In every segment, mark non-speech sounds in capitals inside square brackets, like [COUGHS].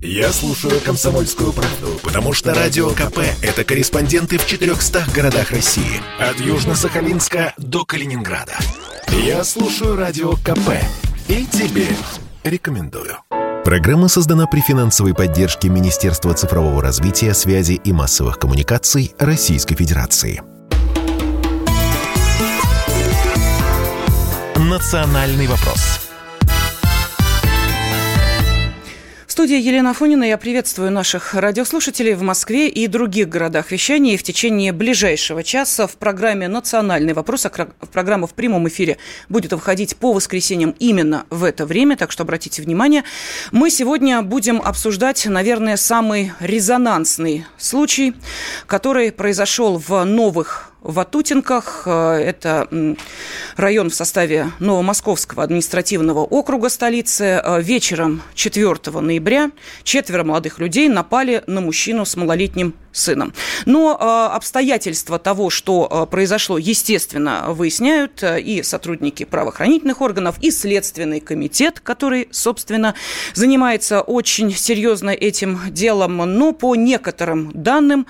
Я слушаю «Комсомольскую правду», потому что «Радио КП» — это корреспонденты в 400 городах России. От Южно-Сахалинска до Калининграда. Я слушаю «Радио КП» и тебе рекомендую. Программа создана при финансовой поддержке Министерства цифрового развития, связи и массовых коммуникаций Российской Федерации. «Национальный вопрос» студии Елена Афонина. Я приветствую наших радиослушателей в Москве и других городах вещания. И в течение ближайшего часа в программе «Национальный вопрос», программа в прямом эфире будет выходить по воскресеньям именно в это время, так что обратите внимание. Мы сегодня будем обсуждать, наверное, самый резонансный случай, который произошел в новых Ватутинках. Э, это район в составе Новомосковского административного округа столицы. Э, вечером 4 ноября четверо молодых людей напали на мужчину с малолетним сыном. Но э, обстоятельства того, что э, произошло, естественно, выясняют э, и сотрудники правоохранительных органов, и Следственный комитет, который, собственно, занимается очень серьезно этим делом. Но по некоторым данным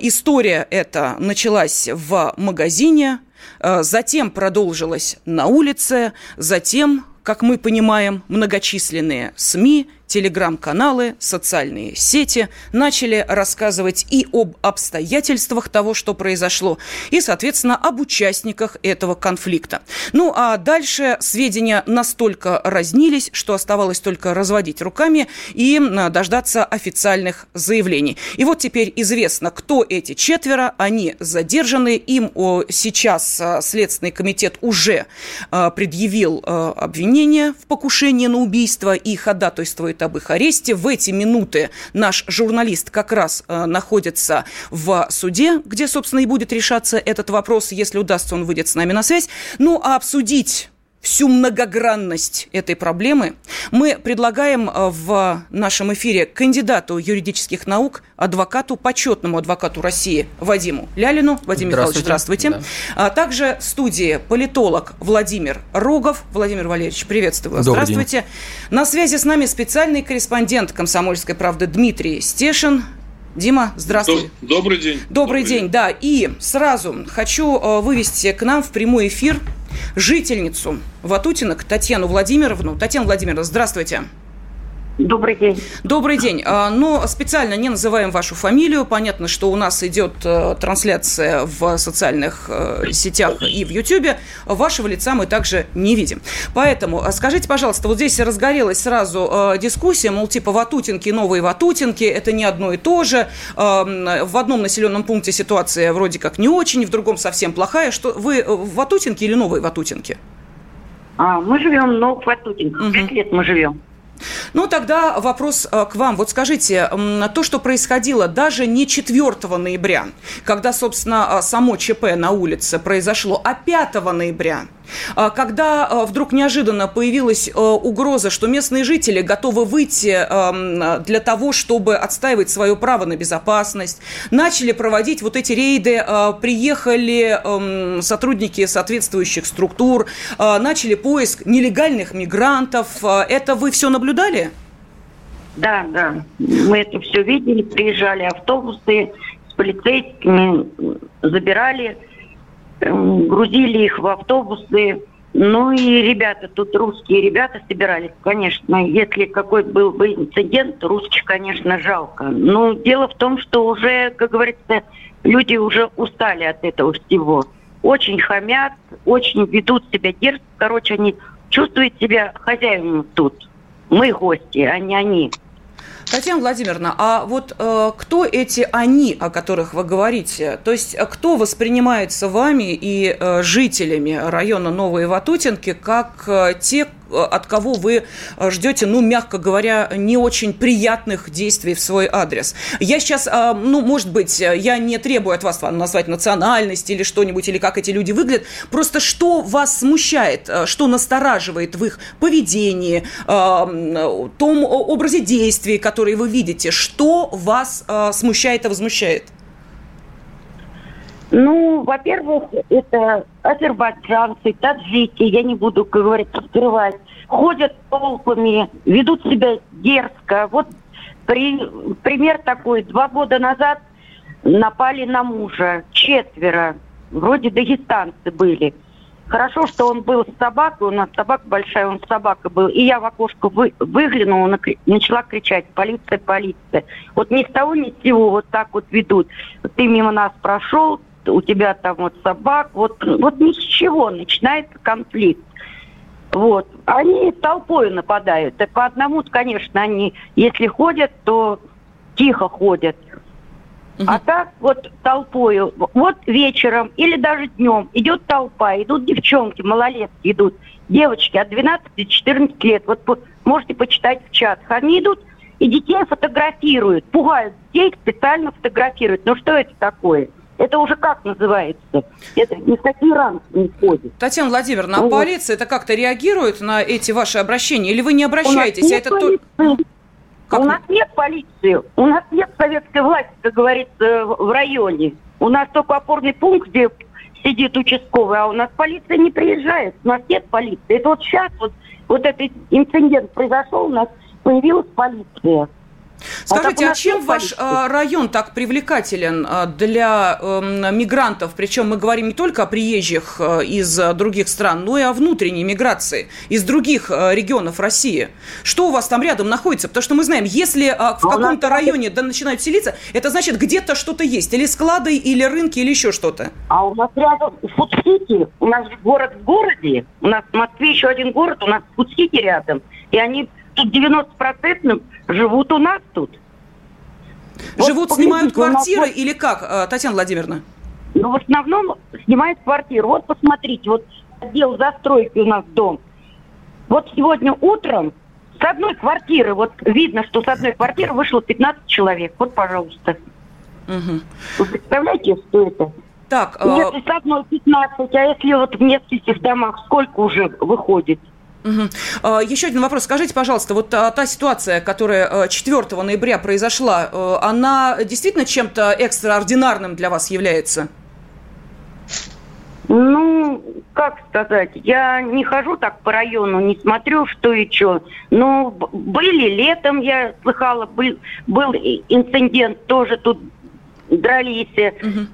история эта началась в магазине, затем продолжилась на улице, затем как мы понимаем, многочисленные СМИ, телеграм-каналы, социальные сети начали рассказывать и об обстоятельствах того, что произошло, и, соответственно, об участниках этого конфликта. Ну, а дальше сведения настолько разнились, что оставалось только разводить руками и дождаться официальных заявлений. И вот теперь известно, кто эти четверо, они задержаны, им сейчас а, Следственный комитет уже а, предъявил а, обвинение в покушении на убийство и ходатайствует информирует об их аресте. В эти минуты наш журналист как раз э, находится в суде, где, собственно, и будет решаться этот вопрос. Если удастся, он выйдет с нами на связь. Ну, а обсудить всю многогранность этой проблемы, мы предлагаем э, в нашем эфире кандидату юридических наук, адвокату, почетному адвокату России Вадиму Лялину. Вадим Михайлович, здравствуйте. Да. А также в студии политолог Владимир Рогов. Владимир Валерьевич, приветствую вас. Добрый здравствуйте. День. На связи с нами специальный корреспондент «Комсомольской правды» Дмитрий Стешин. Дима, здравствуй. Добрый день. Добрый, Добрый день, день, да. И сразу хочу э, вывести к нам в прямой эфир жительницу Ватутинок Татьяну Владимировну. Татьяна Владимировна, здравствуйте. Добрый день. Добрый день. А, но специально не называем вашу фамилию. Понятно, что у нас идет э, трансляция в социальных э, сетях и в Ютьюбе. Вашего лица мы также не видим. Поэтому а, скажите, пожалуйста, вот здесь разгорелась сразу э, дискуссия, мол, типа Ватутинки, новые Ватутинки, это не одно и то же. В одном населенном пункте ситуация вроде как не очень, в другом совсем плохая. Что вы в Ватутинке или новые Ватутинки? А, мы живем в Новых Ватутинках. Пять угу. лет мы живем. Ну, тогда вопрос э, к вам. Вот скажите, то, что происходило даже не 4 ноября, когда, собственно, э, само ЧП на улице произошло, а 5 ноября, когда а, вдруг неожиданно появилась а, угроза, что местные жители готовы выйти для того, чтобы отстаивать свое право на безопасность, начали проводить вот эти рейды, приехали сотрудники соответствующих структур, начали поиск нелегальных мигрантов. Это вы все наблюдали? Да, да. Мы это все видели, приезжали автобусы с полицейскими, забирали грузили их в автобусы. Ну и ребята, тут русские ребята собирались, конечно. Если какой был бы инцидент, русских, конечно, жалко. Но дело в том, что уже, как говорится, люди уже устали от этого всего. Очень хамят, очень ведут себя дерзко. Короче, они чувствуют себя хозяевами тут. Мы гости, а не они. Татьяна Владимировна, а вот э, кто эти они, о которых вы говорите? То есть э, кто воспринимается вами и э, жителями района Новые Ватутинки как э, те, от кого вы э, ждете, ну, мягко говоря, не очень приятных действий в свой адрес. Я сейчас, э, ну, может быть, я не требую от вас назвать национальность или что-нибудь, или как эти люди выглядят. Просто что вас смущает, э, что настораживает в их поведении, том образе действий, которые вы видите, что вас смущает и возмущает? Ну, во-первых, это азербайджанцы, таджики, я не буду, как говорится, скрывать, ходят толпами, ведут себя дерзко. Вот При, пример такой. Два года назад напали на мужа. Четверо. Вроде дагестанцы были. Хорошо, что он был с собакой, у нас собака большая, он с собакой был. И я в окошко вы, выглянула, начала кричать, полиция, полиция. Вот ни с того, ни с сего вот так вот ведут. Ты мимо нас прошел, у тебя там вот собак, вот, вот ни с чего начинается конфликт. Вот. Они толпой нападают. Так по одному, конечно, они, если ходят, то тихо ходят. Угу. А так вот толпою, вот вечером или даже днем идет толпа, идут девчонки, малолетки идут, девочки от 12 до 14 лет. Вот можете почитать в чат. Они идут и детей фотографируют, пугают детей, специально фотографируют. Ну что это такое? Это уже как называется? Это ни в какие рамки не входит. Татьяна Владимировна, а вот. полиция это как-то реагирует на эти ваши обращения? Или вы не обращаетесь? У нас нет а это как? У нас нет полиции, у нас нет советской власти, как говорится, в районе. У нас только опорный пункт, где сидит участковый, а у нас полиция не приезжает, у нас нет полиции. Это вот сейчас вот, вот этот инцидент произошел, у нас появилась полиция. Скажите, а, а чем ваш а, район так привлекателен а, для э, мигрантов? Причем мы говорим не только о приезжих э, из других стран, но и о внутренней миграции из других э, регионов России. Что у вас там рядом находится? Потому что мы знаем, если в каком-то районе да, начинают селиться, это значит где-то что-то есть. Или склады, или рынки, или еще что-то. А у нас рядом Фудсити, у нас город в городе, у нас в Москве еще один город, у нас Фудсити рядом. И они тут 90% живут у нас тут. Живут, вот, снимают квартиры или как, э, Татьяна Владимировна? Ну, в основном снимают квартиру. Вот посмотрите, вот отдел застройки у нас дом. Вот сегодня утром с одной квартиры, вот видно, что с одной квартиры вышло 15 человек. Вот, пожалуйста. Угу. Вы представляете, что это? Так, если э... с одной 15, а если вот в нескольких домах, сколько уже выходит? Угу. Еще один вопрос. Скажите, пожалуйста, вот а, та ситуация, которая 4 а, ноября произошла, она действительно чем-то экстраординарным для вас является? Ну, как сказать, я не хожу так по району, не смотрю, что и что. Но были летом, я слыхала, был, был инцидент, тоже тут дрались.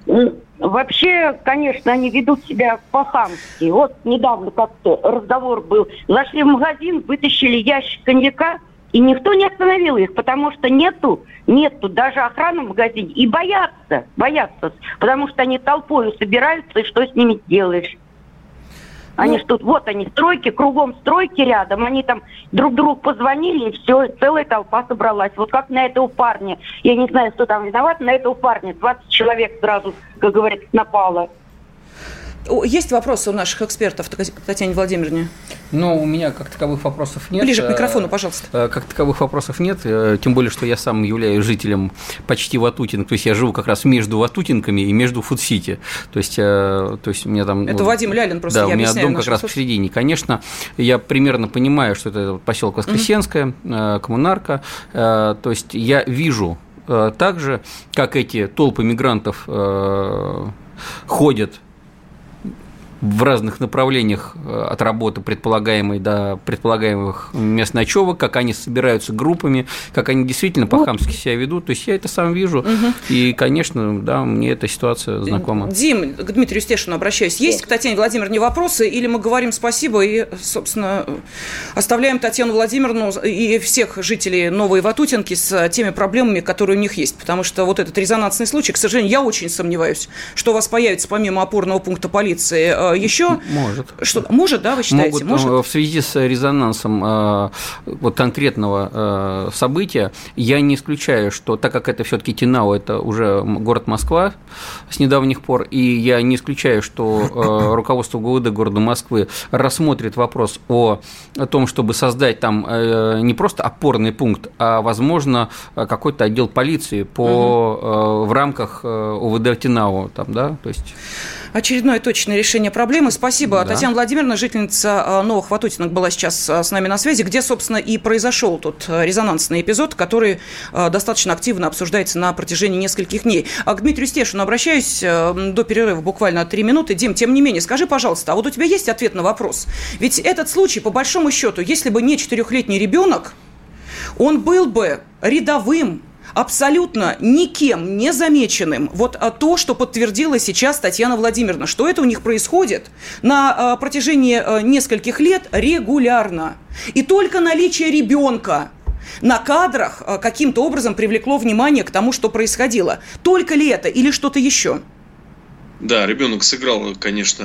Угу. Вообще, конечно, они ведут себя по-хамски. Вот недавно как-то разговор был. Зашли в магазин, вытащили ящик коньяка, и никто не остановил их, потому что нету, нету даже охраны в магазине. И боятся, боятся, потому что они толпой собираются, и что с ними делаешь? Они ну, тут, вот они, стройки, кругом стройки рядом, они там друг другу позвонили, и все, целая толпа собралась. Вот как на этого парня, я не знаю, кто там виноват, на этого парня 20 человек сразу, как говорится, напало. Есть вопросы у наших экспертов, Татьяне Владимировне? Ну, у меня как таковых вопросов нет. Ближе к микрофону, пожалуйста. Э, как таковых вопросов нет, э, тем более, что я сам являюсь жителем почти Ватутинг, то есть я живу как раз между Ватутинками и между Фудсити. То есть, э, то есть у меня там... Это ну, Вадим Лялин просто, Да, у меня дом как раз слушатель. посередине. Конечно, я примерно понимаю, что это поселок Воскресенская, mm-hmm. коммунарка, то есть я вижу так же, как эти толпы мигрантов ходят в разных направлениях э, от работы предполагаемой до предполагаемых мест ночевок, как они собираются группами, как они действительно по-хамски себя ведут. То есть я это сам вижу. Угу. И, конечно, да, мне эта ситуация знакома. Дим, к Дмитрию Стешину обращаюсь. Есть к Татьяне Владимировне вопросы или мы говорим спасибо и, собственно, оставляем Татьяну Владимировну и всех жителей Новой Ватутинки с теми проблемами, которые у них есть? Потому что вот этот резонансный случай, к сожалению, я очень сомневаюсь, что у вас появится помимо опорного пункта полиции э, еще? Может. Что, может, да, вы считаете? Могут, может? В связи с резонансом э, вот конкретного э, события, я не исключаю, что так как это все-таки Тинау, это уже город Москва с недавних пор, и я не исключаю, что э, [COUGHS] руководство ГУВД города Москвы рассмотрит вопрос о, о том, чтобы создать там не просто опорный пункт, а, возможно, какой-то отдел полиции по, угу. в рамках УВД Тинау, там, да, то есть очередное точное решение проблемы. Спасибо. Да. Татьяна Владимировна, жительница а, Новых Ватутинок, была сейчас а, с нами на связи, где, собственно, и произошел тот а, резонансный эпизод, который достаточно активно обсуждается на протяжении нескольких дней. А к Дмитрию Стешину обращаюсь до перерыва буквально три минуты. Дим, тем не менее, скажи, пожалуйста, а вот у тебя есть ответ на вопрос? Ведь этот случай, по большому счету, если бы не четырехлетний ребенок, он был бы рядовым абсолютно никем не замеченным. Вот а, то, что подтвердила сейчас Татьяна Владимировна, что это у них происходит на а, протяжении а, нескольких лет регулярно. И только наличие ребенка на кадрах каким-то образом привлекло внимание к тому, что происходило. Только ли это или что-то еще? Да, ребенок сыграл, конечно.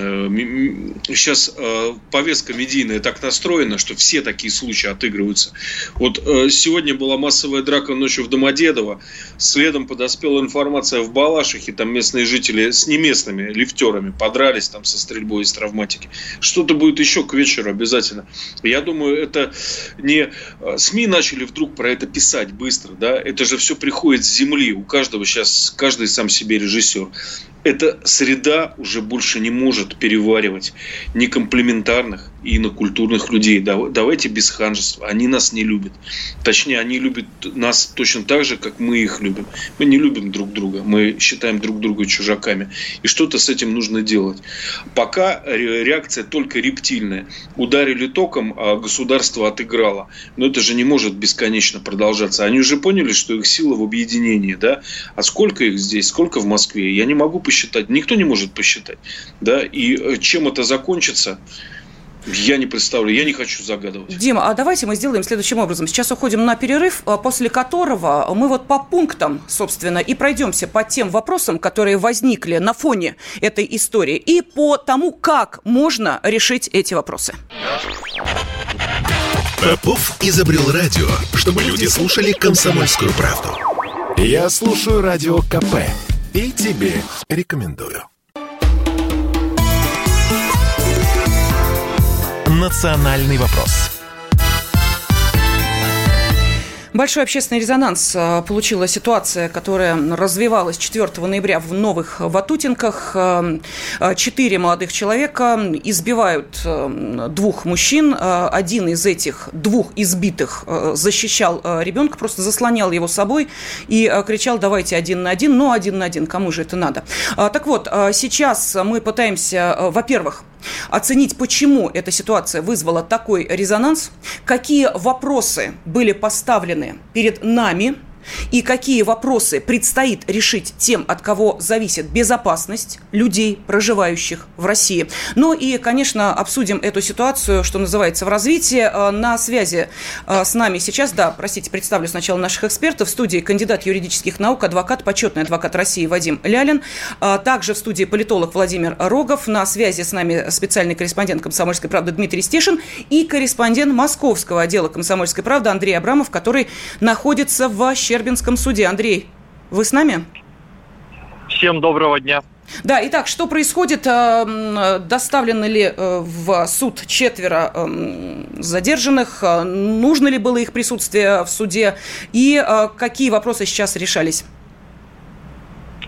Сейчас э, повестка медийная так настроена, что все такие случаи отыгрываются. Вот э, сегодня была массовая драка ночью в Домодедово. Следом подоспела информация в Балашихе. Там местные жители с неместными лифтерами подрались там со стрельбой из травматики. Что-то будет еще к вечеру обязательно. Я думаю, это не э, СМИ начали вдруг про это писать быстро. Да? Это же все приходит с земли. У каждого сейчас, каждый сам себе режиссер эта среда уже больше не может переваривать ни комплементарных, и на культурных людей. Давайте без ханжества. Они нас не любят. Точнее, они любят нас точно так же, как мы их любим. Мы не любим друг друга. Мы считаем друг друга чужаками. И что-то с этим нужно делать. Пока реакция только рептильная. Ударили током, а государство отыграло. Но это же не может бесконечно продолжаться. Они уже поняли, что их сила в объединении. Да? А сколько их здесь, сколько в Москве, я не могу посчитать. Никто не может посчитать. Да? И э, чем это закончится, я не представлю, я не хочу загадывать. Дима, а давайте мы сделаем следующим образом. Сейчас уходим на перерыв, а после которого мы вот по пунктам, собственно, и пройдемся по тем вопросам, которые возникли на фоне этой истории, и по тому, как можно решить эти вопросы. Попов изобрел радио, чтобы люди слушали комсомольскую правду. Я слушаю радио КП и тебе рекомендую. «Национальный вопрос». Большой общественный резонанс э, получила ситуация, которая развивалась 4 ноября в Новых Ватутинках. Э, э, четыре молодых человека избивают двух мужчин. Один из этих двух избитых защищал ребенка, просто заслонял его собой и кричал «давайте один на один», но один на один, кому же это надо? Так вот, сейчас мы пытаемся, во-первых, оценить, почему эта ситуация вызвала такой резонанс, какие вопросы были поставлены перед нами и какие вопросы предстоит решить тем, от кого зависит безопасность людей, проживающих в России. Ну и, конечно, обсудим эту ситуацию, что называется, в развитии. А, на связи а, с нами сейчас, да, простите, представлю сначала наших экспертов. В студии кандидат юридических наук, адвокат, почетный адвокат России Вадим Лялин. А, также в студии политолог Владимир Рогов. На связи с нами специальный корреспондент «Комсомольской правды» Дмитрий Стешин и корреспондент московского отдела «Комсомольской правды» Андрей Абрамов, который находится в Щербинском суде. Андрей, вы с нами? Всем доброго дня. Да, итак, что происходит? Э, доставлены ли э, в суд четверо э, задержанных? Нужно ли было их присутствие в суде? И какие вопросы сейчас решались?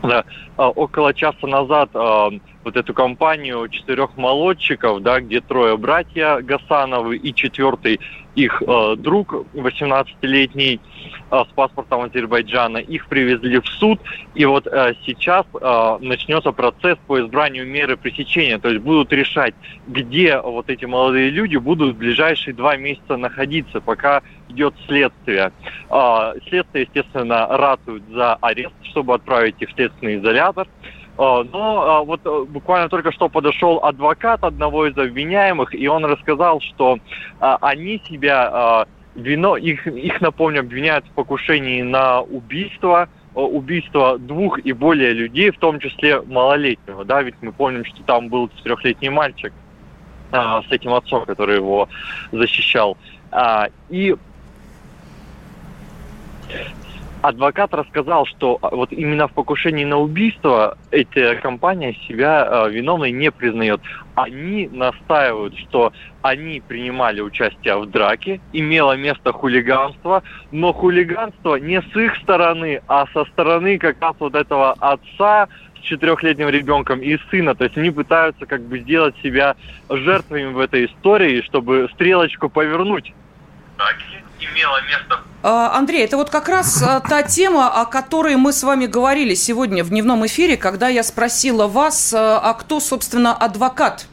Да, около часа назад вот эту компанию четырех молодчиков, да, где трое братья Гасановы и четвертый их э, друг, 18-летний, э, с паспортом Азербайджана, их привезли в суд, и вот э, сейчас э, начнется процесс по избранию меры пресечения, то есть будут решать, где вот эти молодые люди будут в ближайшие два месяца находиться, пока идет следствие. Э, следствие, естественно, ратуют за арест, чтобы отправить их в следственный изолятор. А, но а, вот э, буквально только что подошел адвокат одного из обвиняемых, и он рассказал, что а, они себя вино, их, их, напомню, обвиняют в покушении на убийство, убийство двух и более людей, в том числе малолетнего, да, ведь мы помним, что там был четырехлетний мальчик а, с этим отцом, который его защищал. А, и адвокат рассказал, что а, вот именно в покушении на убийство эта компания себя э, виновной не признает. Они настаивают, что они принимали участие в драке, имело место хулиганство, но хулиганство не с их стороны, а со стороны как раз вот этого отца с четырехлетним ребенком и сына. То есть они пытаются как бы сделать себя жертвами в этой истории, чтобы стрелочку повернуть. Драки имело место. А, Андрей, это вот как раз а, та тема, о которой мы с вами говорили сегодня в дневном эфире, когда я спросила вас, а, а кто, собственно, адвокат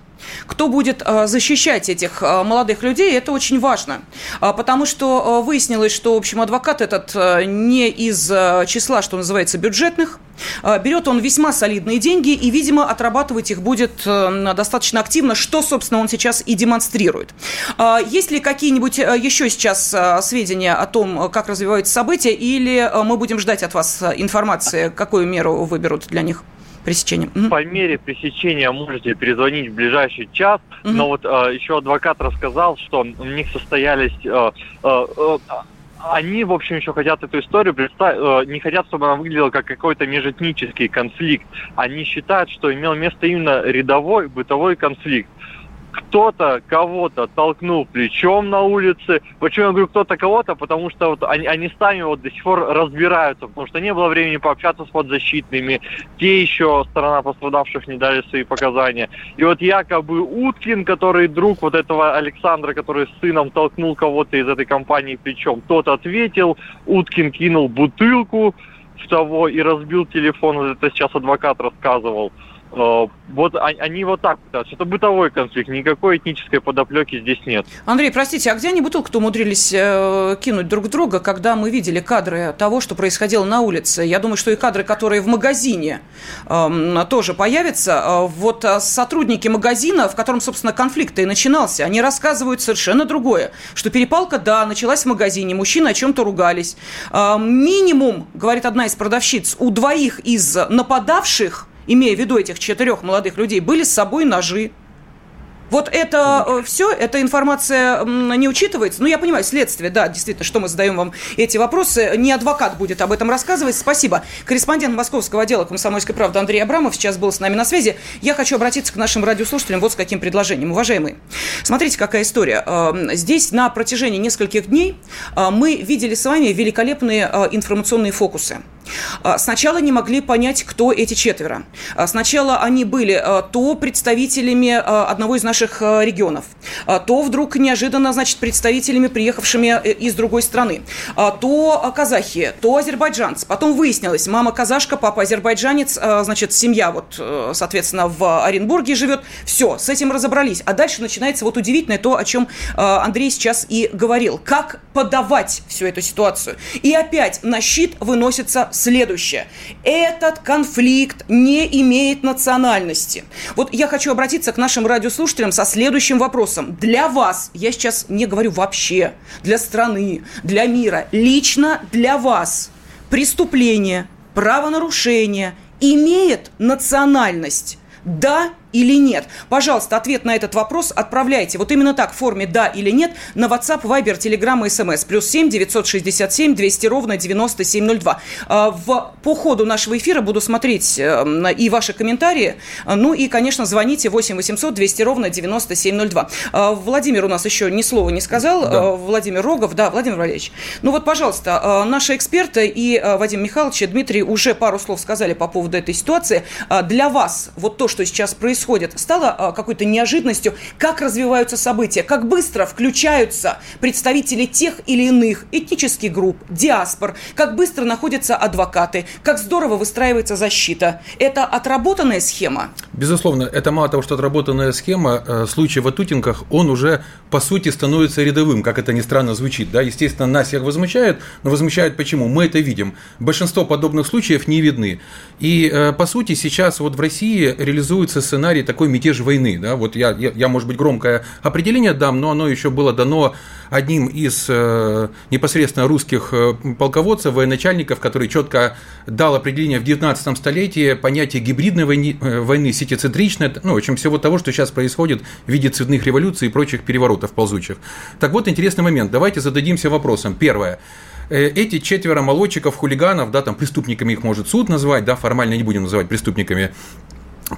кто будет защищать этих молодых людей, это очень важно. Потому что выяснилось, что, в общем, адвокат этот не из числа, что называется, бюджетных, а, берет он весьма солидные деньги и, видимо, отрабатывать их будет э, достаточно активно, что, собственно, он сейчас и демонстрирует. А, есть ли какие-нибудь э, еще сейчас э, сведения о том, как развиваются события, или мы будем ждать от вас информации, какую меру выберут для них? Пресечения. По мере пресечения можете перезвонить в ближайший час, угу. но вот э, еще адвокат рассказал, что у них состоялись э, э, они, в общем, еще хотят эту историю представить, э, не хотят, чтобы она выглядела как какой-то межэтнический конфликт. Они считают, что имел место именно рядовой бытовой конфликт кто-то кого-то толкнул плечом на улице. Почему я говорю кто-то кого-то? Потому что вот они, они сами вот до сих пор разбираются, потому что не было времени пообщаться с подзащитными. Те еще сторона пострадавших не дали свои показания. И вот якобы Уткин, который друг вот этого Александра, который с сыном толкнул кого-то из этой компании плечом, тот ответил, Уткин кинул бутылку в того и разбил телефон, это сейчас адвокат рассказывал. Э, вот они вот так пытаются. Это бытовой конфликт, никакой этнической подоплеки здесь нет. Андрей, простите, а где они бутылку-то умудрились э, кинуть друг друга, когда мы видели кадры того, что происходило на улице? Я думаю, что и кадры, которые в магазине, э, тоже появятся. Э, вот э, сотрудники магазина, в котором, собственно, конфликт и начинался, они рассказывают совершенно другое. Что перепалка, да, началась в магазине, мужчины о чем-то ругались. Э, минимум, говорит одна из продавщиц, у двоих из нападавших имея в виду этих четырех молодых людей, были с собой ножи. Вот это э, все, эта информация не учитывается. Ну, я понимаю, следствие, да, действительно, что мы задаем вам эти вопросы. Не адвокат будет об этом рассказывать. Спасибо. Корреспондент московского отдела «Комсомольской правды» Андрей Абрамов сейчас был с нами на связи. Я хочу обратиться к нашим радиослушателям вот с каким предложением. Уважаемые, смотрите, какая история. Эм, здесь на протяжении нескольких дней э, мы видели с вами великолепные э, информационные фокусы. Сначала не могли понять, кто эти четверо. Сначала они были то представителями одного из наших э, регионов, а, то вдруг неожиданно, значит, представителями, приехавшими э, из другой страны, а, то казахи, то азербайджанцы. Потом выяснилось, мама казашка, папа азербайджанец, а, значит, семья вот, э, соответственно, в Оренбурге живет. Все, с этим разобрались. А дальше начинается вот удивительное то, о чем Андрей сейчас и говорил. Как подавать всю эту ситуацию? И опять на щит выносится следующее. Этот конфликт не имеет национальности. Вот я хочу обратиться к нашим радиослушателям, слушателям со следующим вопросом. Для вас, я сейчас не говорю вообще, для страны, для мира, лично для вас преступление, правонарушение имеет национальность? Да или нет? Пожалуйста, ответ на этот вопрос отправляйте вот именно так, в форме «да» или «нет» на WhatsApp, Viber, Telegram и SMS. Плюс 7 967 200 ровно 9702. А, в, по ходу нашего эфира буду смотреть э, и ваши комментарии. Ну и, конечно, звоните 8 800 200 ровно 9702. А, Владимир у нас еще ни слова не сказал. Да. А, Владимир Рогов. Да, Владимир Валерьевич. Ну вот, пожалуйста, наши эксперты и Вадим Михайлович, и Дмитрий уже пару слов сказали по поводу этой ситуации. Для вас вот то, что сейчас происходит, происходит, стало а, какой-то неожиданностью, как развиваются события, как быстро включаются представители тех или иных этнических групп, диаспор, как быстро находятся адвокаты, как здорово выстраивается защита. Это отработанная схема? Безусловно, это мало того, что отработанная схема, э, случай в Атутинках, он уже по сути становится рядовым, как это ни странно звучит. Да? Естественно, нас всех возмущают, но возмущают почему? Мы это видим. Большинство подобных случаев не видны. И э, по сути сейчас вот в России реализуется сценарий сценарий такой мятеж войны. Да? Вот я, я, я, может быть, громкое определение дам, но оно еще было дано одним из э, непосредственно русских э, полководцев, военачальников, который четко дал определение в 19 столетии понятия гибридной войны, э, войны сетицентричной, ну, в общем, всего того, что сейчас происходит в виде цветных революций и прочих переворотов ползучих. Так вот, интересный момент. Давайте зададимся вопросом. Первое э, эти четверо молодчиков, хулиганов, да, там преступниками их может суд назвать, да, формально не будем называть преступниками,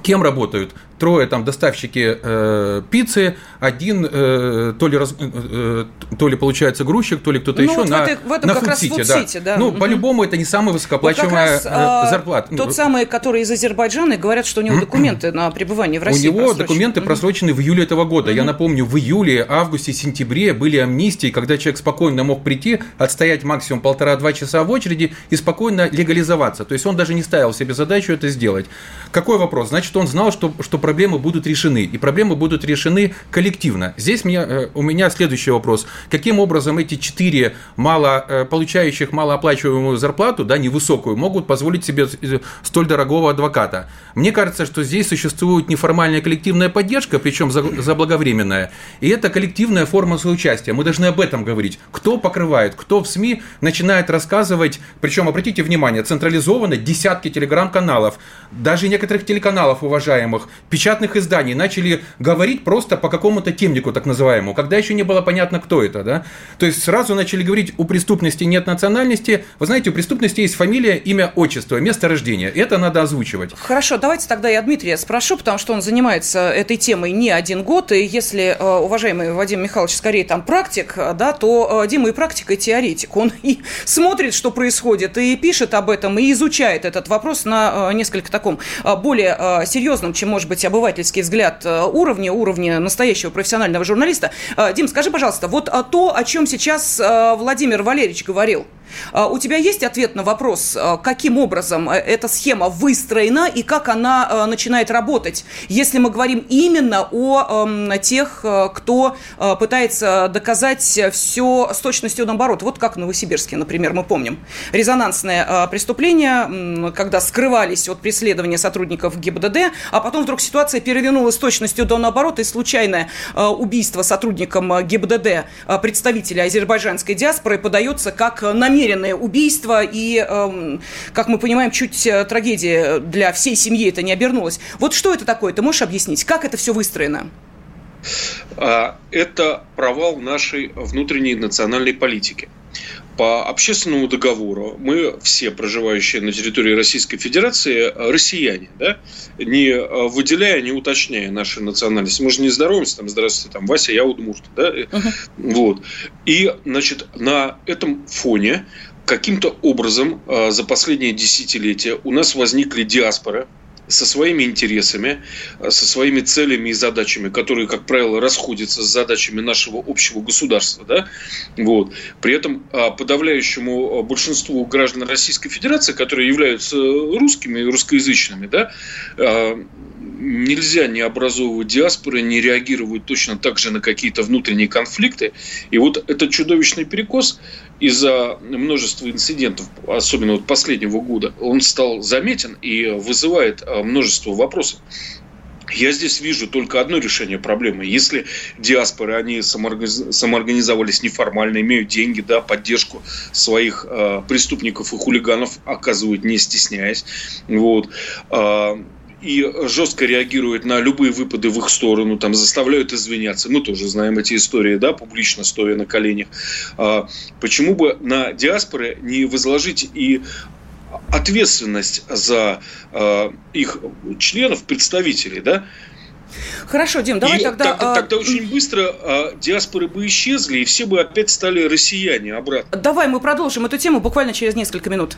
Кем работают? Трое там доставщики э, пиццы, один э, то, ли раз, э, э то ли получается грузчик, то ли кто-то ну, еще вот на, в, этой, в этом на фудсите. Да. да. Ну, угу. по-любому это не самая высокооплачиваемая вот раз, зарплата. Тот самый, который из Азербайджана, говорят, что у него [CLEARS THROAT] документы на пребывание в России У него документы просрочены в июле этого года. Я напомню, в июле, августе, сентябре были амнистии, когда человек спокойно мог прийти, отстоять максимум полтора-два часа в очереди и спокойно легализоваться. То есть он даже не ставил себе задачу это сделать. Какой вопрос? Значит, он знал, что, что проблемы будут решены, и проблемы будут решены коллективно. Здесь меня, э, у меня следующий вопрос. Каким образом эти четыре мало, э, получающих малооплачиваемую зарплату, да, невысокую, могут позволить себе столь дорогого адвоката? Мне кажется, что здесь существует неформальная коллективная поддержка, причем заблаговременная, и это коллективная форма соучастия. Мы должны об этом говорить. Кто покрывает, кто в СМИ начинает рассказывать, причем, обратите внимание, централизованно десятки телеграм-каналов, даже некоторых телеканалов уважаемых, печатных изданий начали говорить просто по какому-то темнику так называемому, когда еще не было понятно, кто это, да? То есть сразу начали говорить, у преступности нет национальности, вы знаете, у преступности есть фамилия, имя, отчество, место рождения, это надо озвучивать. Хорошо, давайте тогда я Дмитрия спрошу, потому что он занимается этой темой не один год, и если э, уважаемый Вадим Михайлович скорее там практик, да, то э, Дима и практик, и теоретик, он и [LAUGHS] смотрит, что происходит, и пишет об этом, и изучает этот вопрос на э, несколько таком более серьезном, чем, может быть, обывательский взгляд уровня, уровня настоящего профессионального журналиста. Дим, скажи, пожалуйста, вот то, о чем сейчас Владимир Валерьевич говорил, а, у тебя есть ответ на вопрос, а, каким образом э, эта схема выстроена и как она э, начинает работать, если мы говорим именно о эм, тех, э, кто пытается доказать все с точностью наоборот. Вот как в Новосибирске, например, мы помним. Резонансное преступление, когда скрывались от преследования сотрудников ГИБДД, а потом вдруг ситуация перевернулась с точностью до наоборот, и случайное убийство сотрудником ГИБДД представителя азербайджанской диаспоры подается как намерение намеренное убийство, и, эм, как мы понимаем, чуть э, трагедия для всей семьи это не обернулась. Вот что это такое? Ты можешь объяснить, как это все выстроено? А, это провал нашей внутренней национальной политики. По общественному договору мы все, проживающие на территории Российской Федерации, россияне, да, не выделяя, не уточняя нашей национальности. Мы же не здороваемся, там, здравствуйте, там, Вася, я удмурт, да, uh-huh. вот. И, значит, на этом фоне каким-то образом за последние десятилетия у нас возникли диаспоры, со своими интересами, э, со своими целями и задачами, которые, как правило, расходятся с задачами нашего общего государства. Да? Вот. При этом а, подавляющему а, большинству граждан Российской Федерации, которые являются русскими и русскоязычными, да, а, нельзя не образовывать диаспоры, не реагировать точно так же на какие-то внутренние конфликты. И вот этот чудовищный перекос из-за множества инцидентов, особенно вот последнего года, он стал заметен и вызывает а, множество вопросов. Я здесь вижу только одно решение проблемы. Если диаспоры, они самоорганизовались неформально, имеют деньги, да, поддержку своих э, преступников и хулиганов оказывают, не стесняясь, вот, э, и жестко реагируют на любые выпады в их сторону, там заставляют извиняться. Мы тоже знаем эти истории, да, публично стоя на коленях. А, почему бы на диаспоры не возложить и ответственность за э, их членов, представителей, да? Хорошо, Дим, давай и тогда... Тогда, тогда очень быстро а, диаспоры бы исчезли, и все бы опять стали россияне обратно. Давай мы продолжим эту тему буквально через несколько минут.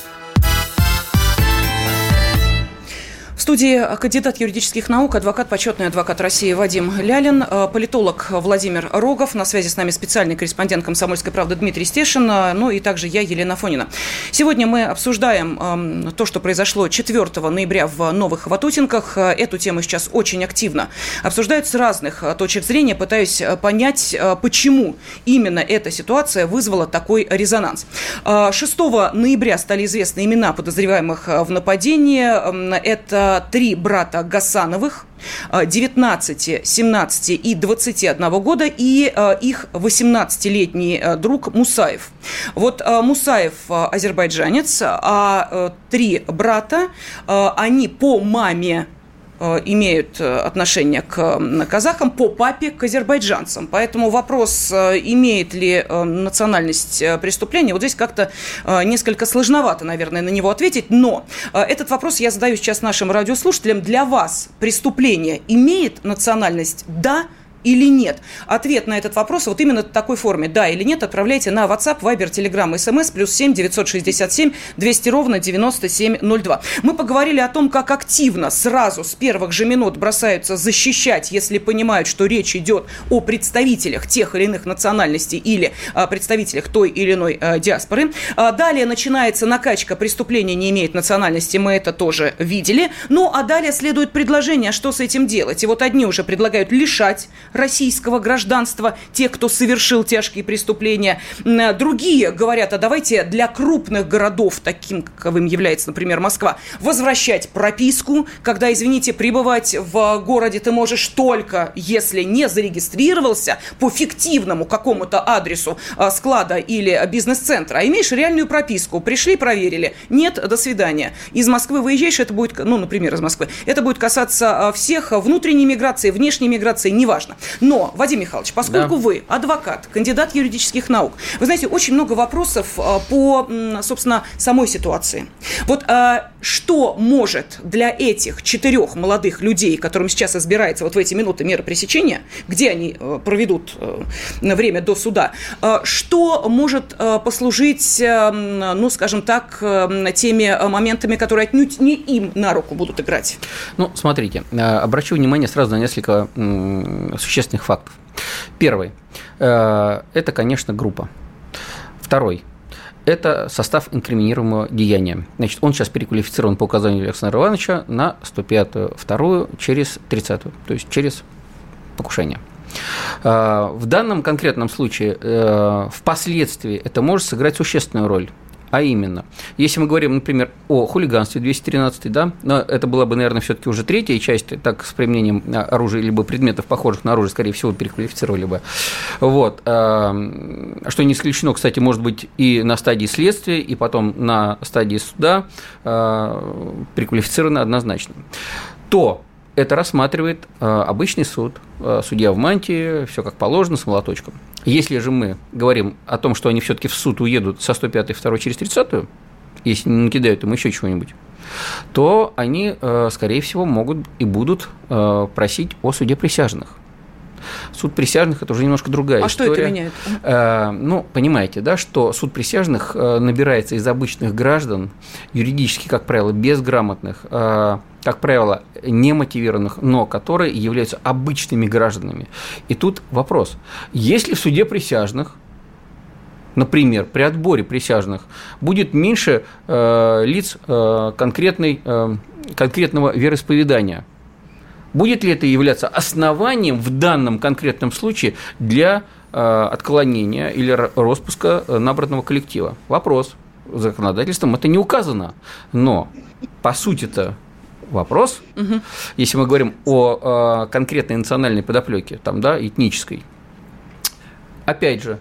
В студии кандидат юридических наук, адвокат, почетный адвокат России Вадим Лялин, э, политолог Владимир Рогов, на связи с нами специальный корреспондент «Комсомольской правды» Дмитрий Стешин, э, ну и также я, Елена Фонина. Сегодня мы обсуждаем эм, то, что произошло 4 ноября в Новых Ватутинках. Э, эту тему сейчас очень активно обсуждают с разных точек зрения, пытаясь понять, почему именно эта ситуация вызвала такой резонанс. 6 ноября стали известны имена подозреваемых в нападении. Эм, это три брата Гасановых, 19, 17 и 21 года и э, их 18-летний э, друг Мусаев. Вот э, Мусаев азербайджанец, а три брата, они по маме Э, имеют э, отношение к казахам по папе к азербайджанцам. Поэтому вопрос, э, имеет ли национальность преступления, вот здесь как-то несколько сложновато, наверное, на него ответить. Но этот вопрос я задаю сейчас нашим радиослушателям. Для вас преступление имеет национальность «да» или нет? Ответ на этот вопрос вот именно в такой форме, да или нет, отправляйте на WhatsApp, Viber, Telegram, SMS, плюс 7 967 200 ровно 9702. Мы поговорили о том, как активно сразу с первых же минут бросаются защищать, если понимают, что речь идет о представителях тех или иных национальностей или а, представителях той или иной а, диаспоры. А, далее начинается накачка преступления не имеет национальности, мы это тоже видели. Ну, а далее следует предложение, что с этим делать. И вот одни уже предлагают лишать российского гражданства тех, кто совершил тяжкие преступления. Другие говорят, а давайте для крупных городов, таким, каковым является, например, Москва, возвращать прописку, когда, извините, пребывать в городе ты можешь только, если не зарегистрировался по фиктивному какому-то адресу а, склада или бизнес-центра, а имеешь реальную прописку. Пришли, проверили. Нет, до свидания. Из Москвы выезжаешь, это будет, ну, например, из Москвы, это будет касаться а, всех внутренней миграции, внешней миграции, неважно. Но, Вадим Михайлович, поскольку да. вы адвокат, кандидат юридических наук, вы знаете, очень много вопросов а, по, собственно, самой ситуации. Вот что может для этих четырех молодых людей, которым сейчас избирается вот в эти минуты мера пресечения, где они э, проведут э, время до суда, э, что может послужить, ну, скажем так, теми моментами, которые отнюдь не им на руку будут играть? Ну, смотрите, обращу внимание сразу на несколько существенных фактов. Первый – это, конечно, группа. Второй это состав инкриминируемого деяния. Значит, он сейчас переквалифицирован по указанию Александра Ивановича на 105-ю, вторую через 30-ю, то есть через покушение. А, в данном конкретном случае э, впоследствии это может сыграть существенную роль. А именно, если мы говорим, например, о хулиганстве 213, да, но это была бы, наверное, все-таки уже третья часть, так с применением оружия либо предметов, похожих на оружие, скорее всего, переквалифицировали бы. Вот. А, что не исключено, кстати, может быть и на стадии следствия, и потом на стадии суда а, переквалифицировано однозначно. То это рассматривает а, обычный суд, судья в мантии, все как положено, с молоточком. Если же мы говорим о том, что они все-таки в суд уедут со 105 2 через 30 если не накидают им еще чего-нибудь, то они, э, скорее всего, могут и будут э, просить о суде присяжных. Суд присяжных – это уже немножко другая а история. А что это меняет? Э, ну, понимаете, да, что суд присяжных э, набирается из обычных граждан, юридически, как правило, безграмотных, э, как правило, немотивированных, но которые являются обычными гражданами. И тут вопрос. Если в суде присяжных например, при отборе присяжных будет меньше э, лиц э, конкретной, э, конкретного вероисповедания, Будет ли это являться основанием в данном конкретном случае для э, отклонения или распуска э, набранного коллектива? Вопрос. Законодательством это не указано. Но, по сути-то, вопрос, угу. если мы говорим о э, конкретной национальной подоплеке, там, да, этнической, опять же,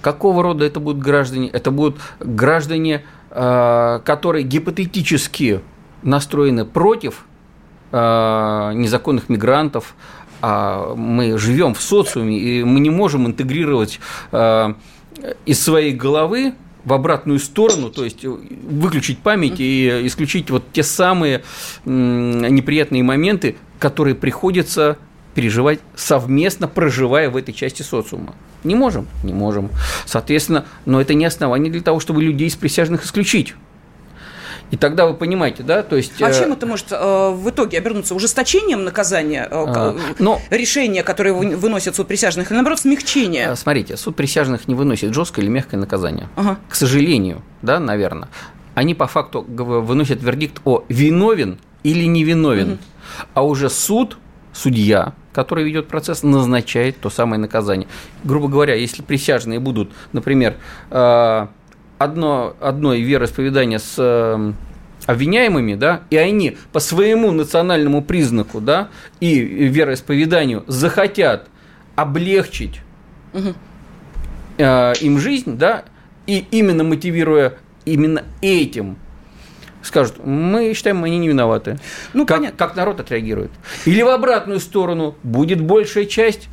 какого рода это будут граждане? Это будут граждане, которые гипотетически настроены против Э, незаконных мигрантов, а мы живем в социуме, и мы не можем интегрировать э, из своей головы в обратную сторону, то есть выключить память и исключить вот те самые неприятные моменты, которые приходится переживать совместно, проживая в этой части социума. Не можем? Не можем. Соответственно, но это не основание для того, чтобы людей из присяжных исключить. И тогда вы понимаете, да, то есть... А э, чем это может э, в итоге обернуться? Ужесточением наказания, э, а, но, решения, которые выносят суд присяжных, или наоборот смягчение? Э, смотрите, суд присяжных не выносит жесткое или мягкое наказание. Ага. К сожалению, да, наверное. Они по факту выносят вердикт о виновен или невиновен. Угу. А уже суд, судья, который ведет процесс, назначает то самое наказание. Грубо говоря, если присяжные будут, например, э, одно, одно вероисповедание с э, обвиняемыми, да, и они по своему национальному признаку, да, и вероисповеданию захотят облегчить угу. э, им жизнь, да, и именно мотивируя именно этим скажут, мы считаем, они не виноваты. Ну, как, как народ отреагирует. Или в обратную сторону будет большая часть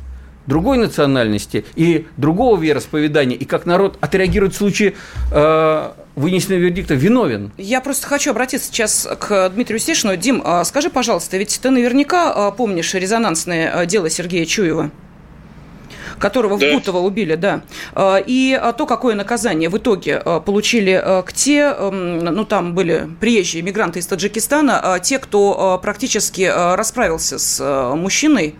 другой национальности и другого вероисповедания, и как народ отреагирует в случае э, вынесенного вердикта виновен. Я просто хочу обратиться сейчас к Дмитрию Стешину. Дим, а скажи, пожалуйста, ведь ты наверняка а, помнишь резонансное а, дело Сергея Чуева? которого да. в Бутово убили, да. И то, какое наказание в итоге получили к те, ну, там были приезжие мигранты из Таджикистана, те, кто практически расправился с мужчиной,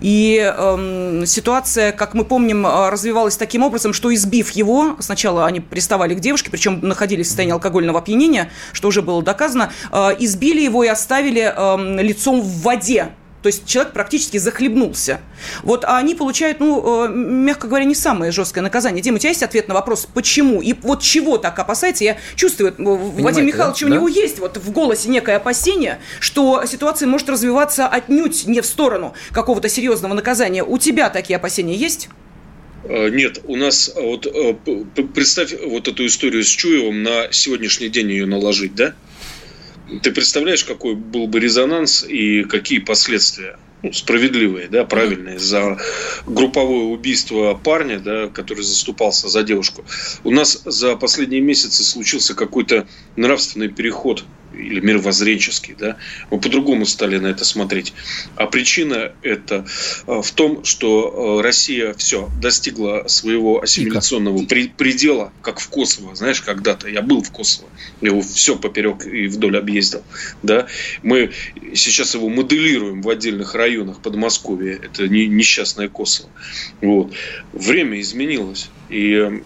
и э, ситуация, как мы помним, э, развивалась таким образом, что избив его, сначала они приставали к девушке, причем находились в состоянии алкогольного опьянения, что уже было доказано, э, избили его и оставили э, лицом в воде. То есть человек практически захлебнулся. Вот, а они получают, ну, э, мягко говоря, не самое жесткое наказание. Дим, у тебя есть ответ на вопрос, почему? И вот чего так опасается? Я чувствую, э, Понимаете, Вадим Михайлович, да? у него есть вот в голосе некое опасение, что ситуация может развиваться отнюдь не в сторону какого-то серьезного наказания. У тебя такие опасения есть? Э, нет, у нас вот представь вот эту историю с Чуевым на сегодняшний день ее наложить, да? Ты представляешь, какой был бы резонанс и какие последствия? Ну, справедливые, да, правильные, за групповое убийство парня, да, который заступался за девушку. У нас за последние месяцы случился какой-то нравственный переход или мировоззренческий, да, мы по-другому стали на это смотреть. А причина это э, в том, что э, Россия все достигла своего ассимиляционного при, предела, как в Косово, знаешь, когда-то. Я был в Косово, я его все поперек и вдоль объездил, да, мы сейчас его моделируем в отдельных районах Подмосковья, это не, несчастное Косово, вот. Время изменилось, и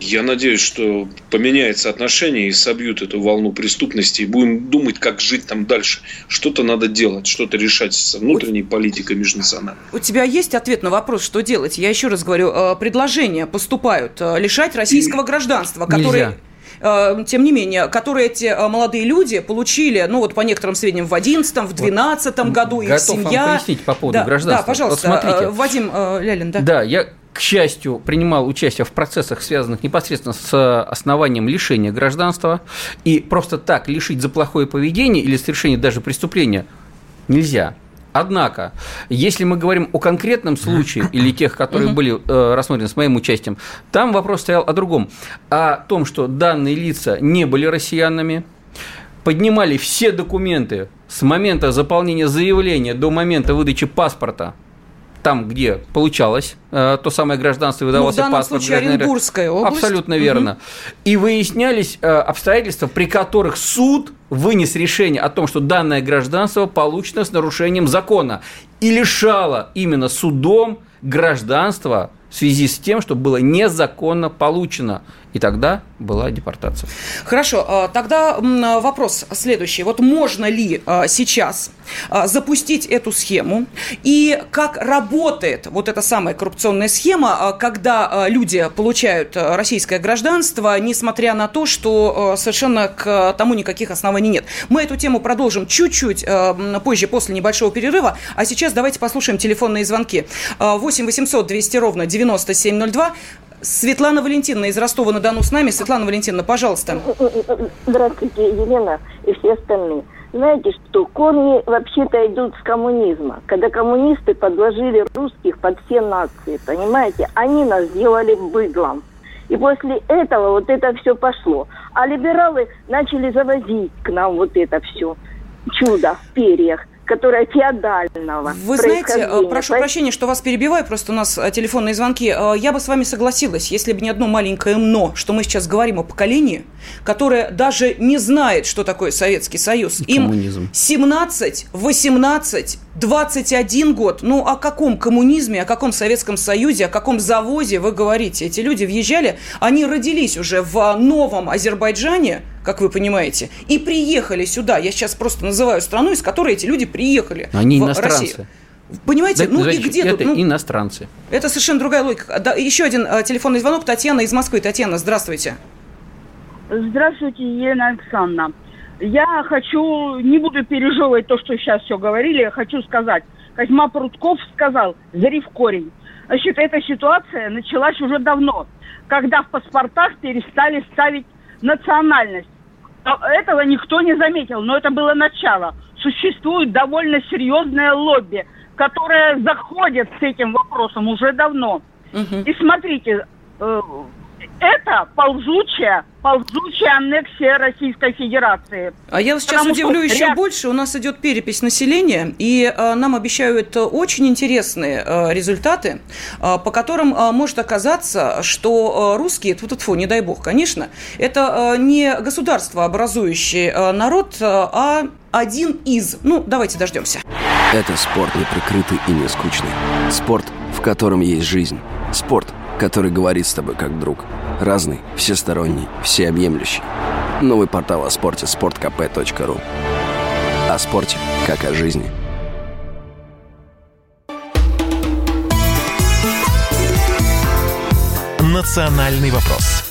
я надеюсь, что поменяется отношение и собьют эту волну преступности и будем думать, как жить там дальше. Что-то надо делать, что-то решать с внутренней политикой межнациональной. У тебя есть ответ на вопрос, что делать? Я еще раз говорю, э, предложения поступают э, лишать российского гражданства, которые... Э, тем не менее, которые эти молодые люди получили, ну вот по некоторым сведениям, в 11 в 12 вот. году, их Готов семья... Готов вам пояснить по поводу да, гражданства. Да, пожалуйста, вот смотрите. Вадим Лялин, да. Да, я к счастью, принимал участие в процессах, связанных непосредственно с основанием лишения гражданства. И просто так лишить за плохое поведение или совершение даже преступления нельзя. Однако, если мы говорим о конкретном случае или тех, которые были э, рассмотрены с моим участием, там вопрос стоял о другом. О том, что данные лица не были россиянами, поднимали все документы с момента заполнения заявления до момента выдачи паспорта там, где получалось э, то самое гражданство, выдавался ну, в данном паспорт. случае Оренбургская область. Абсолютно верно. Угу. И выяснялись э, обстоятельства, при которых суд вынес решение о том, что данное гражданство получено с нарушением закона и лишало именно судом гражданства в связи с тем, что было незаконно получено. И тогда была депортация. Хорошо, а, тогда вопрос следующий. Вот можно ли а, сейчас а, запустить эту схему? И как работает вот эта самая коррупционная схема, когда люди получают российское гражданство, несмотря на то, что совершенно к тому никаких оснований нет? Мы эту тему продолжим чуть-чуть позже, после небольшого перерыва. А сейчас давайте послушаем телефонные звонки. 8 800 200 ровно 9702. Светлана Валентиновна из Ростова-на-Дону с нами. Светлана Валентиновна, пожалуйста. Здравствуйте, Елена и все остальные. Знаете, что корни вообще-то идут с коммунизма. Когда коммунисты подложили русских под все нации, понимаете, они нас сделали быдлом. И после этого вот это все пошло. А либералы начали завозить к нам вот это все чудо в перьях которая феодального Вы знаете, э, прошу прощения, что вас перебиваю, просто у нас э, телефонные звонки. Э, я бы с вами согласилась, если бы не одно маленькое «но», что мы сейчас говорим о поколении, которое даже не знает, что такое Советский Союз. Им 17, 18, 21 год. Ну, о каком коммунизме, о каком Советском Союзе, о каком завозе вы говорите? Эти люди въезжали, они родились уже в новом Азербайджане, как вы понимаете, и приехали сюда. Я сейчас просто называю страну, из которой эти люди приехали Они в иностранцы. Россию. Понимаете, да, ну значит, и где это тут? Ну, иностранцы. Это совершенно другая логика. Да, еще один э, телефонный звонок. Татьяна из Москвы. Татьяна, здравствуйте. Здравствуйте, Елена Александровна. Я хочу, не буду пережевывать то, что сейчас все говорили, я хочу сказать. Козьма Прутков сказал, зри в корень. Значит, эта ситуация началась уже давно, когда в паспортах перестали ставить национальность. Этого никто не заметил, но это было начало. Существует довольно серьезное лобби, которое заходит с этим вопросом уже давно. Угу. И смотрите, э, это ползучая, ползучая аннексия Российской Федерации. А я вас сейчас Потому удивлю еще ряд... больше. У нас идет перепись населения, и э, нам обещают очень интересные э, результаты, э, по которым э, может оказаться, что э, русские, тут фу, не дай бог, конечно, это э, не государство образующий э, народ, э, а один из. Ну, давайте дождемся. Это спорт не прикрытый и не скучный. Спорт, в котором есть жизнь. Спорт, который говорит с тобой как друг. Разный, всесторонний, всеобъемлющий. Новый портал о спорте – sportkp.ru О спорте, как о жизни. «Национальный вопрос»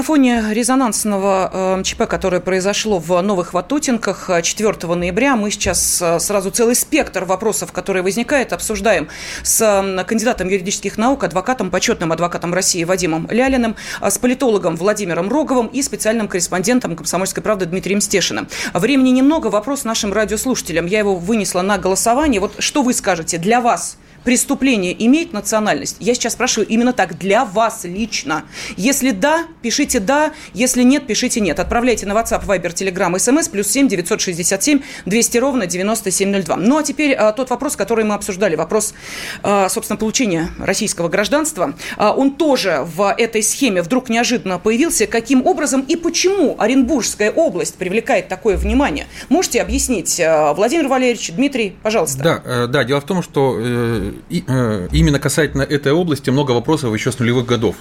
На фоне резонансного э, ЧП, которое произошло в Новых Ватутинках 4 э, ноября, мы сейчас э, сразу целый спектр вопросов, которые возникают, обсуждаем с кандидатом юридических наук, адвокатом, почетным адвокатом России Вадимом Лялиным, с политологом Владимиром Роговым и специальным корреспондентом «Комсомольской правды» Дмитрием Стешиным. Времени немного, вопрос нашим радиослушателям. Я его вынесла на голосование. Вот что вы скажете для вас – преступление имеет национальность? Я сейчас спрашиваю именно так, для вас лично. Если да, пишите да, если нет, пишите нет. Отправляйте на WhatsApp, Viber, Telegram, SMS, плюс 7 967 200 ровно 9702. Ну, а теперь а, тот вопрос, который мы обсуждали, вопрос, а, собственно, получения российского гражданства. А, он тоже в этой схеме вдруг неожиданно появился. Каким образом и почему Оренбургская область привлекает такое внимание? Можете объяснить, а, Владимир Валерьевич, Дмитрий, пожалуйста. Да, э, да, дело в том, что э, и, э, именно касательно этой области много вопросов еще с нулевых годов.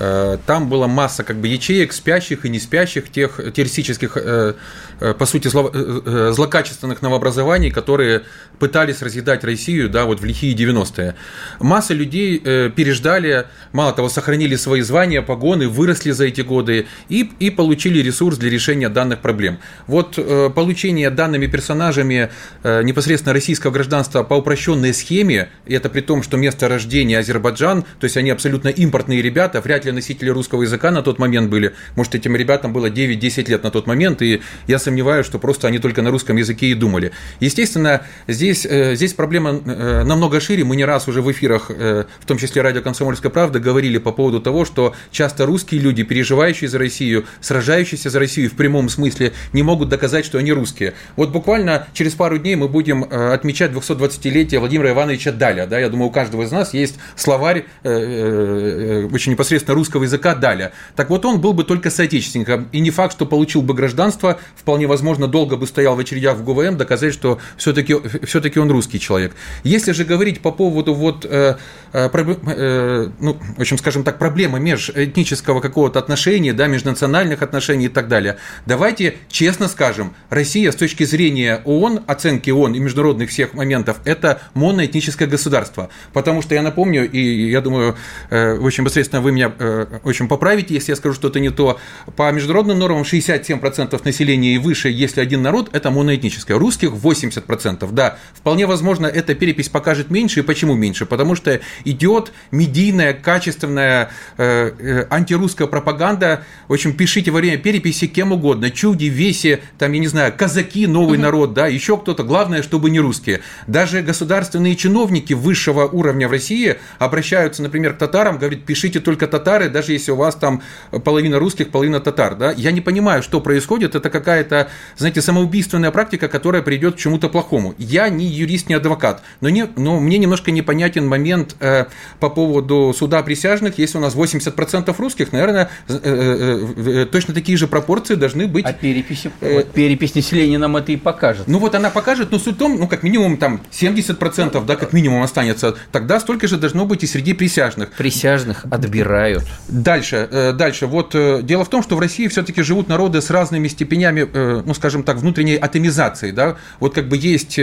Э, там была масса как бы ячеек, спящих и не спящих, тех террористических, э, э, по сути, злокачественных новообразований, которые пытались разъедать Россию, да, вот в лихие 90-е. Масса людей переждали, мало того, сохранили свои звания, погоны, выросли за эти годы и, и получили ресурс для решения данных проблем. Вот получение данными персонажами непосредственно российского гражданства по упрощенной схеме, и это при том, что место рождения Азербайджан, то есть они абсолютно импортные ребята, вряд ли ли носители русского языка на тот момент были. Может, этим ребятам было 9-10 лет на тот момент, и я сомневаюсь, что просто они только на русском языке и думали. Естественно, здесь, э, здесь проблема э, намного шире. Мы не раз уже в эфирах, э, в том числе радио «Комсомольская правда», говорили по поводу того, что часто русские люди, переживающие за Россию, сражающиеся за Россию в прямом смысле, не могут доказать, что они русские. Вот буквально через пару дней мы будем отмечать 220-летие Владимира Ивановича Даля. Да? Я думаю, у каждого из нас есть словарь очень непосредственно русского языка Даля. Так вот, он был бы только соотечественником. И не факт, что получил бы гражданство. Вполне возможно, долго бы стоял в очередях в ГВМ, доказать, что все-таки все он русский человек. Если же говорить по поводу вот, э, э, э, ну, в общем, скажем так, проблемы межэтнического какого-то отношения, да, межнациональных отношений и так далее, давайте честно скажем, Россия с точки зрения ООН, оценки ООН и международных всех моментов, это моноэтническое государство. Потому что я напомню, и я думаю, э, очень непосредственно вы меня э, очень поправите, если я скажу что-то не то. По международным нормам 67% населения и выше, если один народ, это моноэтническое. Русских 80%. Да, вполне возможно, эта перепись покажет меньше. И почему меньше? Потому что идет медийная, качественная э, э, антирусская пропаганда. В общем, пишите во время переписи кем угодно. Чуди, Веси, там, я не знаю, казаки, новый угу. народ, да, еще кто-то. Главное, чтобы не русские. Даже государственные чиновники высшего уровня в России обращаются, например, к татарам, говорят, пишите только татары, татары, даже если у вас там половина русских, половина татар, да, я не понимаю, что происходит, это какая-то, знаете, самоубийственная практика, которая придет к чему-то плохому. Я не юрист, не адвокат, но, не, но мне немножко непонятен момент э, по поводу суда присяжных, если у нас 80% русских, наверное, э, э, э, точно такие же пропорции должны быть. А перепись, э, вот перепись населения нам это и покажет. Ну вот она покажет, но суть в том, ну как минимум там 70%, да, как минимум останется, тогда столько же должно быть и среди присяжных. Присяжных отбирают. Дальше, э, дальше. Вот э, дело в том, что в России все-таки живут народы с разными степенями, э, ну, скажем так, внутренней атомизации, да. Вот как бы есть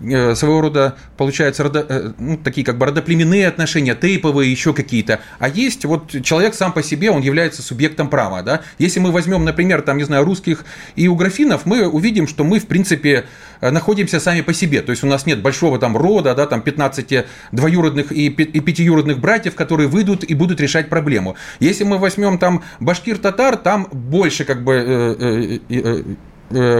своего рода, получается, родо, ну, такие как бы родоплеменные отношения, тейповые, еще какие-то. А есть вот человек сам по себе, он является субъектом права, да. Если мы возьмем, например, там, не знаю, русских и уграфинов, мы увидим, что мы, в принципе, находимся сами по себе. То есть у нас нет большого там рода, да, там 15 двоюродных и пятиюродных братьев, которые выйдут и будут решать проблему проблему. Если мы возьмем там башкир-татар, там больше как бы э, э, э, э,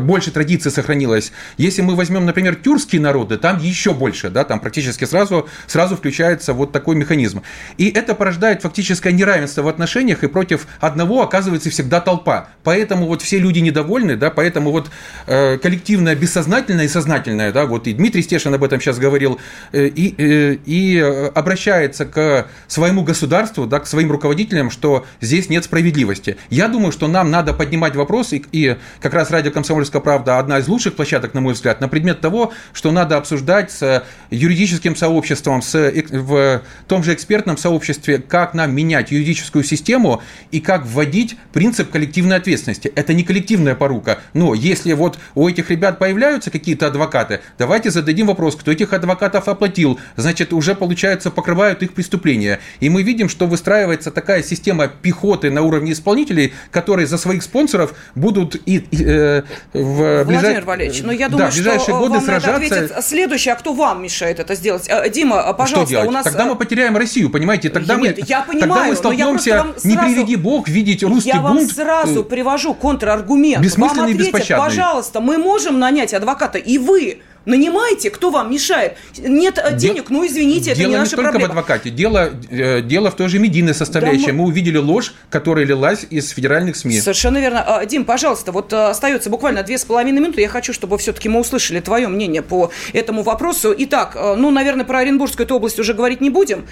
больше традиций сохранилось. Если мы возьмем, например, тюркские народы, там еще больше, да, там практически сразу, сразу включается вот такой механизм. И это порождает фактическое неравенство в отношениях, и против одного оказывается всегда толпа. Поэтому вот все люди недовольны, да, поэтому вот э, коллективное бессознательное и сознательное, да, вот и Дмитрий Стешин об этом сейчас говорил, э, и, э, и обращается к своему государству, да, к своим руководителям, что здесь нет справедливости. Я думаю, что нам надо поднимать вопрос, и, и как раз радио «Комсомольская правда» одна из лучших площадок, на мой взгляд, на предмет того, что надо обсуждать с юридическим сообществом, с, в том же экспертном сообществе, как нам менять юридическую систему и как вводить принцип коллективной ответственности. Это не коллективная порука, но если вот у этих ребят появляются какие-то адвокаты, давайте зададим вопрос, кто этих адвокатов оплатил, значит, уже, получается, покрывают их преступления. И мы видим, что выстраивается такая система пехоты на уровне исполнителей, которые за своих спонсоров будут и, и э, в Владимир ближай... Валерьевич, ну я думаю, да, ближайшие что годы вам сражаться... ответит следующее, а кто вам мешает это сделать? Э, Дима, а, пожалуйста, у нас... Тогда мы потеряем Россию, понимаете? Тогда Нет, мы, я понимаю, тогда мы столкнемся, не приведи бог, видеть русский я бунт. Я вам сразу привожу контраргумент. Бессмысленный вам ответят, пожалуйста, мы можем нанять адвоката, и вы Нанимайте, кто вам мешает. Нет Дел... денег, ну извините, дело это не наша проблема. Дело не только в адвокате, дело, э, дело в той же медийной составляющей. Да, мы... мы увидели ложь, которая лилась из федеральных СМИ. Совершенно верно. А, Дим, пожалуйста, вот э, остается буквально две с половиной минуты. Я хочу, чтобы все-таки мы услышали твое мнение по этому вопросу. Итак, э, ну, наверное, про Оренбургскую эту область уже говорить не будем,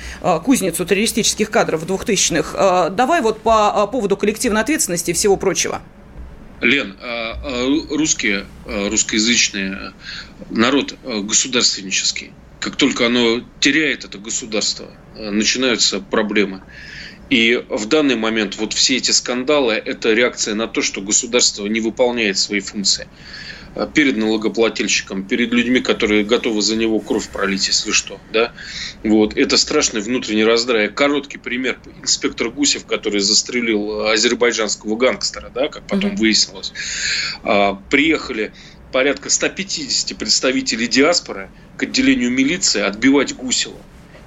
кузницу террористических кадров 2000-х. Давай вот по поводу коллективной ответственности и всего прочего. Лен, а, а русские, а, русскоязычные народ государственнический. Как только оно теряет это государство, начинаются проблемы. И в данный момент вот все эти скандалы – это реакция на то, что государство не выполняет свои функции. Э, перед налогоплательщиком, перед людьми, которые готовы за него кровь пролить, если что. Да? Вот. Это страшный внутренний раздрай. Короткий пример. Инспектор Гусев, который застрелил азербайджанского гангстера, да, как потом mm-hmm. выяснилось. А, приехали порядка 150 представителей диаспоры к отделению милиции отбивать Гусева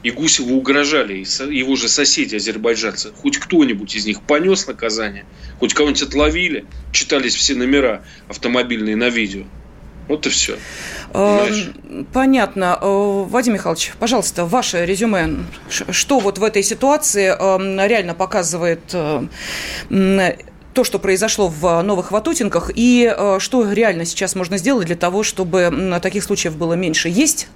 и Гусеву угрожали его же соседи азербайджанцы. Хоть кто-нибудь из них понес наказание, хоть кого-нибудь отловили, читались все номера автомобильные на видео. Вот и все. Эм, понятно. Э, Вадим Михайлович, пожалуйста, ваше резюме. Что вот в этой ситуации эм, реально показывает э, то, что произошло в Новых Ватутинках, и э, что реально сейчас можно сделать для того, чтобы таких случаев было меньше? Есть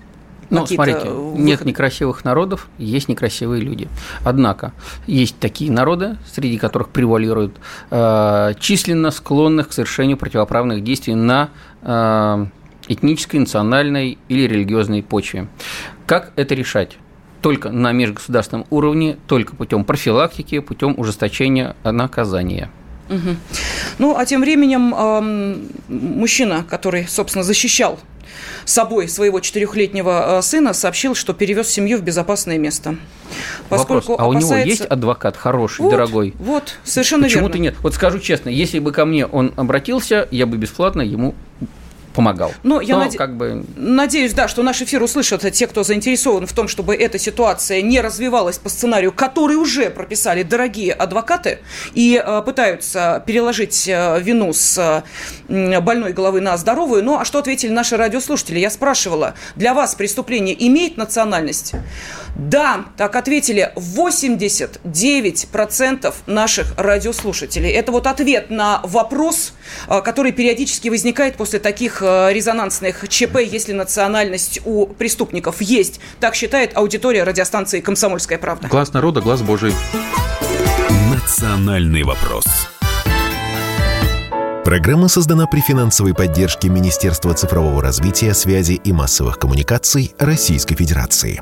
ну, смотрите, выходы. нет некрасивых народов, есть некрасивые люди. Однако есть такие народы, среди которых превалируют э, численно склонных к совершению противоправных действий на э, этнической, национальной или религиозной почве. Как это решать? Только на межгосударственном уровне, только путем профилактики, путем ужесточения наказания. Угу. Ну, а тем временем э, мужчина, который, собственно, защищал собой своего четырехлетнего э, сына, сообщил, что перевез семью в безопасное место. Поскольку Вопрос, а опасается... у него есть адвокат хороший, вот, дорогой? Вот, совершенно Почему верно. Почему-то нет. Вот скажу честно, если бы ко мне он обратился, я бы бесплатно ему помогал. Ну, я наде... как бы... надеюсь, да, что наш эфир услышат те, кто заинтересован в том, чтобы эта ситуация не развивалась по сценарию, который уже прописали дорогие адвокаты и э, пытаются переложить э, вину с э, больной головы на здоровую. Ну, а что ответили наши радиослушатели? Я спрашивала, для вас преступление имеет национальность? Да, так ответили 89% наших радиослушателей. Это вот ответ на вопрос, э, который периодически возникает после таких Э, резонансных ЧП, если национальность у преступников есть. Так считает аудитория радиостанции «Комсомольская правда». Глаз народа, глаз Божий. Национальный вопрос. Программа создана при финансовой поддержке Министерства цифрового развития, связи и массовых коммуникаций Российской Федерации.